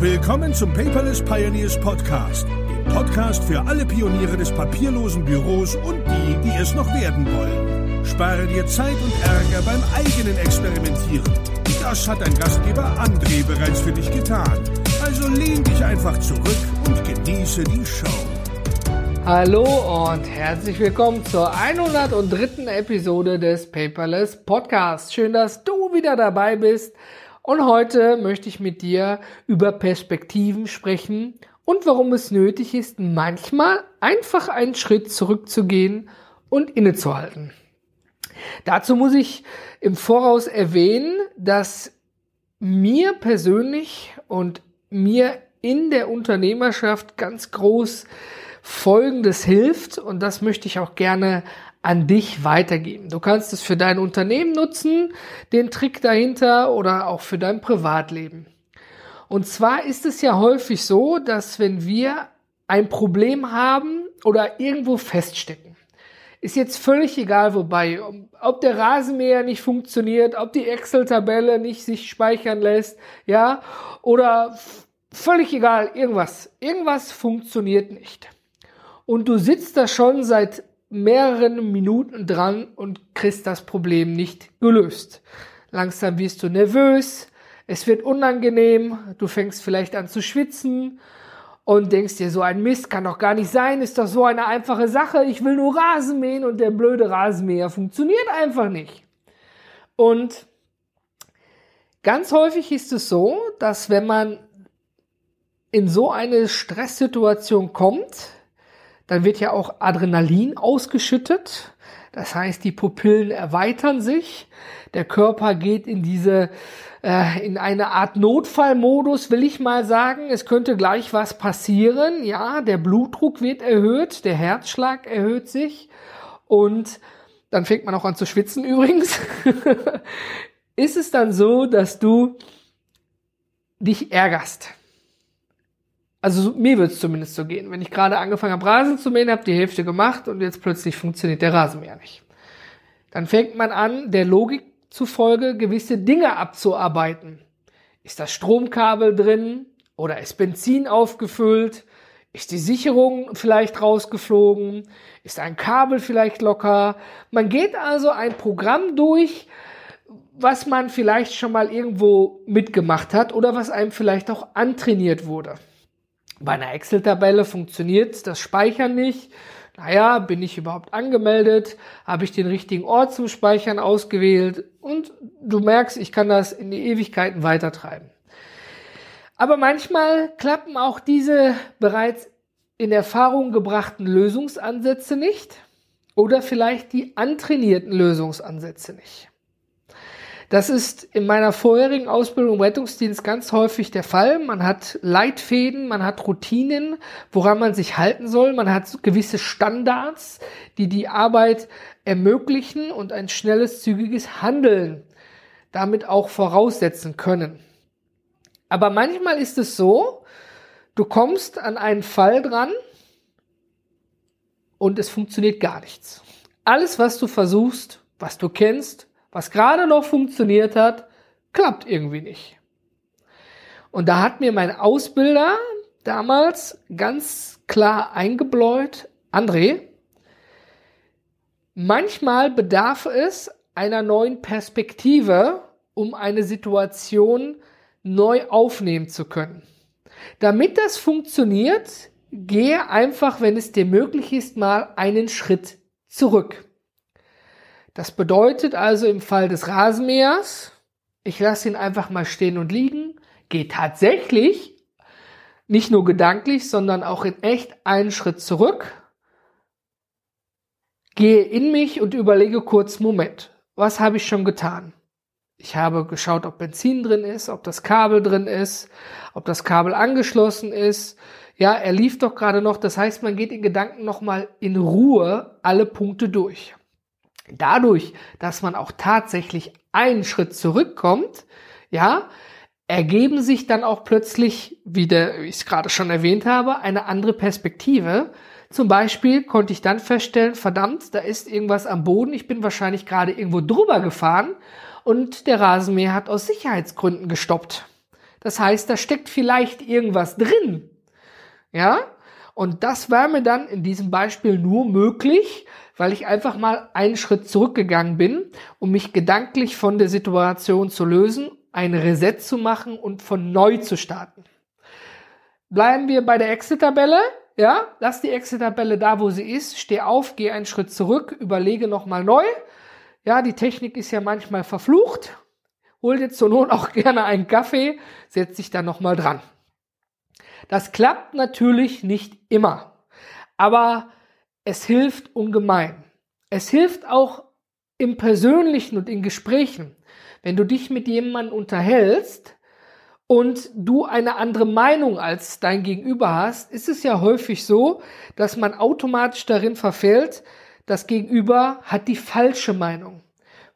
Willkommen zum Paperless Pioneers Podcast, dem Podcast für alle Pioniere des papierlosen Büros und die, die es noch werden wollen. Spare dir Zeit und Ärger beim eigenen Experimentieren. Das hat dein Gastgeber André bereits für dich getan. Also lehn dich einfach zurück und genieße die Show. Hallo und herzlich willkommen zur 103. Episode des Paperless Podcasts. Schön, dass du wieder dabei bist. Und heute möchte ich mit dir über Perspektiven sprechen und warum es nötig ist, manchmal einfach einen Schritt zurückzugehen und innezuhalten. Dazu muss ich im Voraus erwähnen, dass mir persönlich und mir in der Unternehmerschaft ganz groß Folgendes hilft und das möchte ich auch gerne an dich weitergeben. Du kannst es für dein Unternehmen nutzen, den Trick dahinter oder auch für dein Privatleben. Und zwar ist es ja häufig so, dass wenn wir ein Problem haben oder irgendwo feststecken, ist jetzt völlig egal, wobei, ob der Rasenmäher nicht funktioniert, ob die Excel-Tabelle nicht sich speichern lässt, ja, oder völlig egal, irgendwas. Irgendwas funktioniert nicht. Und du sitzt da schon seit mehreren Minuten dran und kriegst das Problem nicht gelöst. Langsam wirst du nervös, es wird unangenehm, du fängst vielleicht an zu schwitzen und denkst dir, so ein Mist kann doch gar nicht sein, ist doch so eine einfache Sache, ich will nur Rasen mähen und der blöde Rasenmäher funktioniert einfach nicht. Und ganz häufig ist es so, dass wenn man in so eine Stresssituation kommt, dann wird ja auch Adrenalin ausgeschüttet. Das heißt, die Pupillen erweitern sich. Der Körper geht in diese, äh, in eine Art Notfallmodus, will ich mal sagen. Es könnte gleich was passieren. Ja, der Blutdruck wird erhöht, der Herzschlag erhöht sich und dann fängt man auch an zu schwitzen übrigens. Ist es dann so, dass du dich ärgerst? Also mir wird es zumindest so gehen. Wenn ich gerade angefangen habe, Rasen zu mähen, habe die Hälfte gemacht und jetzt plötzlich funktioniert der Rasenmäher nicht. Dann fängt man an, der Logik zufolge gewisse Dinge abzuarbeiten. Ist das Stromkabel drin oder ist Benzin aufgefüllt? Ist die Sicherung vielleicht rausgeflogen? Ist ein Kabel vielleicht locker? Man geht also ein Programm durch, was man vielleicht schon mal irgendwo mitgemacht hat oder was einem vielleicht auch antrainiert wurde. Bei einer Excel-Tabelle funktioniert das Speichern nicht. Naja, bin ich überhaupt angemeldet? Habe ich den richtigen Ort zum Speichern ausgewählt? Und du merkst, ich kann das in die Ewigkeiten weitertreiben. Aber manchmal klappen auch diese bereits in Erfahrung gebrachten Lösungsansätze nicht oder vielleicht die antrainierten Lösungsansätze nicht. Das ist in meiner vorherigen Ausbildung im Rettungsdienst ganz häufig der Fall. Man hat Leitfäden, man hat Routinen, woran man sich halten soll. Man hat gewisse Standards, die die Arbeit ermöglichen und ein schnelles, zügiges Handeln damit auch voraussetzen können. Aber manchmal ist es so, du kommst an einen Fall dran und es funktioniert gar nichts. Alles, was du versuchst, was du kennst, was gerade noch funktioniert hat, klappt irgendwie nicht. Und da hat mir mein Ausbilder damals ganz klar eingebläut, André, manchmal bedarf es einer neuen Perspektive, um eine Situation neu aufnehmen zu können. Damit das funktioniert, gehe einfach, wenn es dir möglich ist, mal einen Schritt zurück. Das bedeutet also im Fall des Rasenmähers, ich lasse ihn einfach mal stehen und liegen, gehe tatsächlich nicht nur gedanklich, sondern auch in echt einen Schritt zurück, gehe in mich und überlege kurz, Moment, was habe ich schon getan? Ich habe geschaut, ob Benzin drin ist, ob das Kabel drin ist, ob das Kabel angeschlossen ist. Ja, er lief doch gerade noch. Das heißt, man geht in Gedanken nochmal in Ruhe alle Punkte durch. Dadurch, dass man auch tatsächlich einen Schritt zurückkommt, ja, ergeben sich dann auch plötzlich, wie, der, wie ich es gerade schon erwähnt habe, eine andere Perspektive. Zum Beispiel konnte ich dann feststellen, verdammt, da ist irgendwas am Boden, ich bin wahrscheinlich gerade irgendwo drüber gefahren und der Rasenmäher hat aus Sicherheitsgründen gestoppt. Das heißt, da steckt vielleicht irgendwas drin. Ja? Und das war mir dann in diesem Beispiel nur möglich, weil ich einfach mal einen Schritt zurückgegangen bin, um mich gedanklich von der Situation zu lösen, ein Reset zu machen und von neu zu starten. Bleiben wir bei der Exit-Tabelle. Ja, lass die Exit-Tabelle da, wo sie ist. Steh auf, geh einen Schritt zurück, überlege nochmal neu. Ja, die Technik ist ja manchmal verflucht. Hol dir zur Not auch gerne einen Kaffee, setz dich da nochmal dran. Das klappt natürlich nicht immer, aber es hilft ungemein. Es hilft auch im Persönlichen und in Gesprächen. Wenn du dich mit jemandem unterhältst und du eine andere Meinung als dein Gegenüber hast, ist es ja häufig so, dass man automatisch darin verfällt, das Gegenüber hat die falsche Meinung.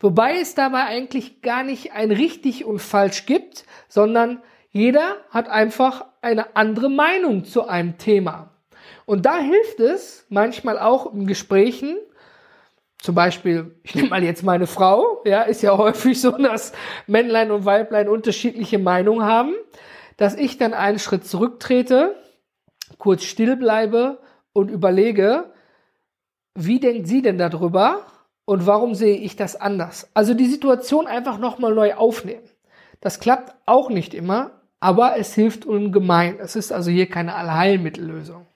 Wobei es dabei eigentlich gar nicht ein richtig und falsch gibt, sondern jeder hat einfach eine andere Meinung zu einem Thema. Und da hilft es manchmal auch in Gesprächen, zum Beispiel, ich nehme mal jetzt meine Frau, ja, ist ja häufig so, dass Männlein und Weiblein unterschiedliche Meinungen haben, dass ich dann einen Schritt zurücktrete, kurz still bleibe und überlege, wie denkt sie denn darüber und warum sehe ich das anders? Also die Situation einfach nochmal neu aufnehmen. Das klappt auch nicht immer, aber es hilft ungemein. Es ist also hier keine Allheilmittellösung.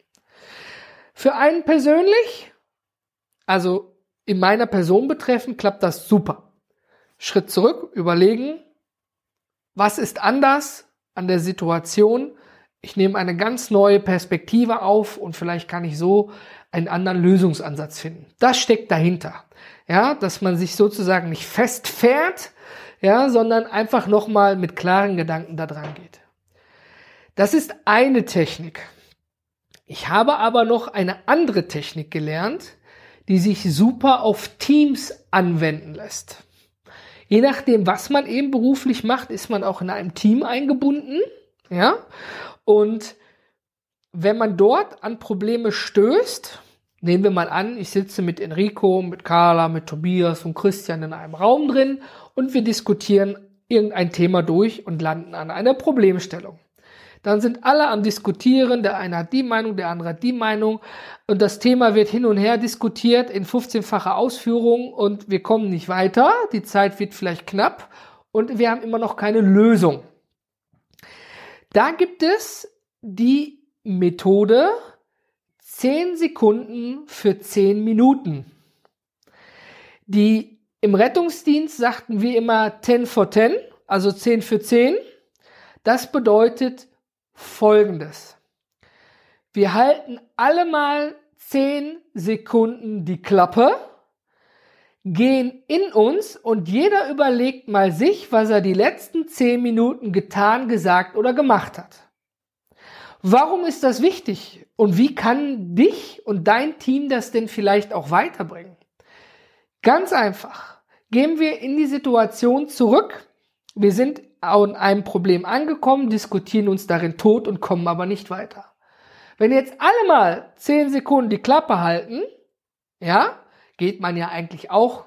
Für einen persönlich, also in meiner Person betreffend, klappt das super. Schritt zurück, überlegen, was ist anders an der Situation? Ich nehme eine ganz neue Perspektive auf und vielleicht kann ich so einen anderen Lösungsansatz finden. Das steckt dahinter. Ja, dass man sich sozusagen nicht festfährt, ja, sondern einfach nochmal mit klaren Gedanken da dran geht. Das ist eine Technik. Ich habe aber noch eine andere Technik gelernt, die sich super auf Teams anwenden lässt. Je nachdem, was man eben beruflich macht, ist man auch in einem Team eingebunden, ja. Und wenn man dort an Probleme stößt, nehmen wir mal an, ich sitze mit Enrico, mit Carla, mit Tobias und Christian in einem Raum drin und wir diskutieren irgendein Thema durch und landen an einer Problemstellung. Dann sind alle am Diskutieren, der eine hat die Meinung, der andere hat die Meinung und das Thema wird hin und her diskutiert in 15-facher Ausführung und wir kommen nicht weiter, die Zeit wird vielleicht knapp und wir haben immer noch keine Lösung. Da gibt es die Methode 10 Sekunden für 10 Minuten. Die im Rettungsdienst sagten wir immer 10 for 10, also 10 für 10. Das bedeutet folgendes. Wir halten alle mal 10 Sekunden die Klappe, gehen in uns und jeder überlegt mal sich, was er die letzten 10 Minuten getan, gesagt oder gemacht hat. Warum ist das wichtig? Und wie kann dich und dein Team das denn vielleicht auch weiterbringen? Ganz einfach. Gehen wir in die Situation zurück. Wir sind an einem Problem angekommen, diskutieren uns darin tot und kommen aber nicht weiter. Wenn jetzt alle mal 10 Sekunden die Klappe halten, ja, geht man ja eigentlich auch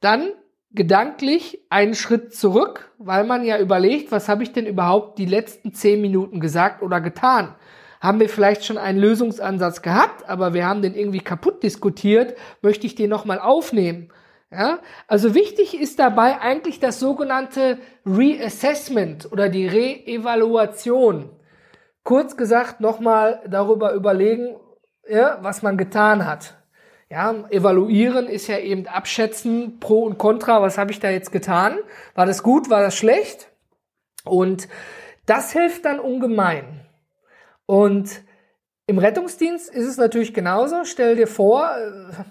dann gedanklich einen Schritt zurück, weil man ja überlegt, was habe ich denn überhaupt die letzten 10 Minuten gesagt oder getan? Haben wir vielleicht schon einen Lösungsansatz gehabt, aber wir haben den irgendwie kaputt diskutiert, möchte ich den nochmal aufnehmen? Ja, also wichtig ist dabei eigentlich das sogenannte Reassessment oder die Reevaluation. Kurz gesagt nochmal darüber überlegen, ja, was man getan hat. Ja, evaluieren ist ja eben abschätzen, pro und contra, was habe ich da jetzt getan? War das gut, war das schlecht? Und das hilft dann ungemein. Und im Rettungsdienst ist es natürlich genauso. Stell dir vor, äh,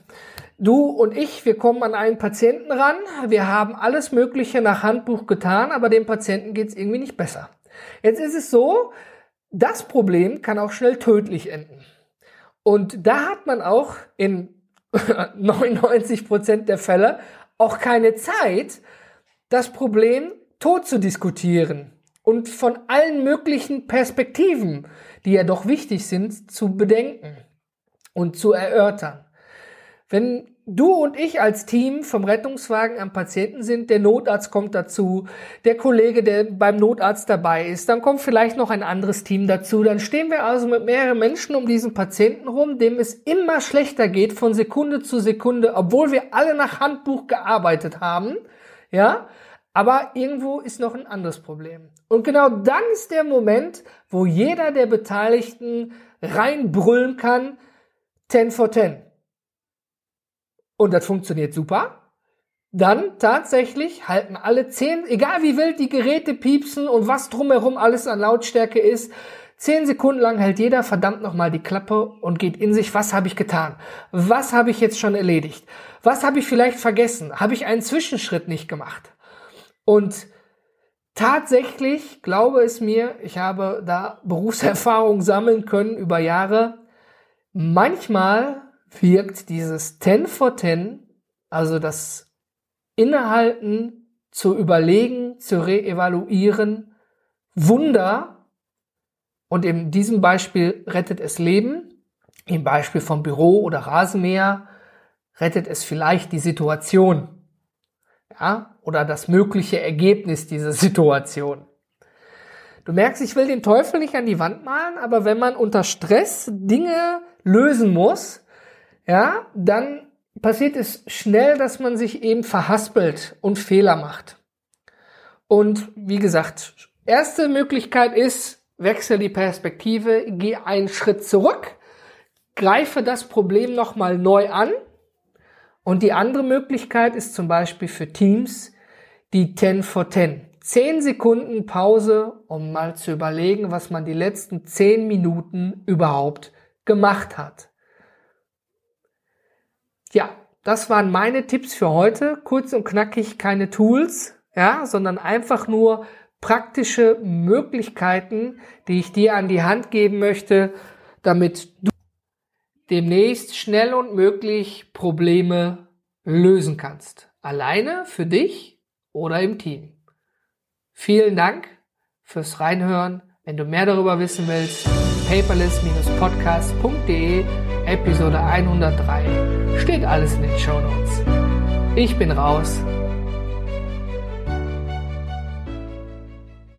Du und ich, wir kommen an einen Patienten ran. Wir haben alles Mögliche nach Handbuch getan, aber dem Patienten geht es irgendwie nicht besser. Jetzt ist es so, das Problem kann auch schnell tödlich enden. Und da hat man auch in 99 Prozent der Fälle auch keine Zeit, das Problem tot zu diskutieren und von allen möglichen Perspektiven, die ja doch wichtig sind, zu bedenken und zu erörtern. Wenn du und ich als Team vom Rettungswagen am Patienten sind, der Notarzt kommt dazu, der Kollege, der beim Notarzt dabei ist, dann kommt vielleicht noch ein anderes Team dazu, dann stehen wir also mit mehreren Menschen um diesen Patienten rum, dem es immer schlechter geht von Sekunde zu Sekunde, obwohl wir alle nach Handbuch gearbeitet haben, ja, aber irgendwo ist noch ein anderes Problem. Und genau dann ist der Moment, wo jeder der Beteiligten reinbrüllen kann, 10 for 10 und das funktioniert super, dann tatsächlich halten alle zehn, egal wie wild die Geräte piepsen und was drumherum alles an Lautstärke ist, zehn Sekunden lang hält jeder verdammt nochmal die Klappe und geht in sich, was habe ich getan? Was habe ich jetzt schon erledigt? Was habe ich vielleicht vergessen? Habe ich einen Zwischenschritt nicht gemacht? Und tatsächlich glaube es mir, ich habe da Berufserfahrung sammeln können über Jahre, manchmal wirkt dieses 10 for 10, also das Innehalten, zu überlegen, zu reevaluieren, Wunder. Und in diesem Beispiel rettet es Leben. Im Beispiel vom Büro oder Rasenmäher rettet es vielleicht die Situation. Ja, oder das mögliche Ergebnis dieser Situation. Du merkst, ich will den Teufel nicht an die Wand malen, aber wenn man unter Stress Dinge lösen muss, ja, dann passiert es schnell, dass man sich eben verhaspelt und Fehler macht. Und wie gesagt, erste Möglichkeit ist, wechsel die Perspektive, geh einen Schritt zurück, greife das Problem nochmal neu an. Und die andere Möglichkeit ist zum Beispiel für Teams die 10 for 10. 10 Sekunden Pause, um mal zu überlegen, was man die letzten 10 Minuten überhaupt gemacht hat. Ja, das waren meine Tipps für heute. Kurz und knackig, keine Tools, ja, sondern einfach nur praktische Möglichkeiten, die ich dir an die Hand geben möchte, damit du demnächst schnell und möglich Probleme lösen kannst. Alleine für dich oder im Team. Vielen Dank fürs Reinhören. Wenn du mehr darüber wissen willst, paperless-podcast.de Episode 103. Steht alles in den Show Notes. Ich bin raus.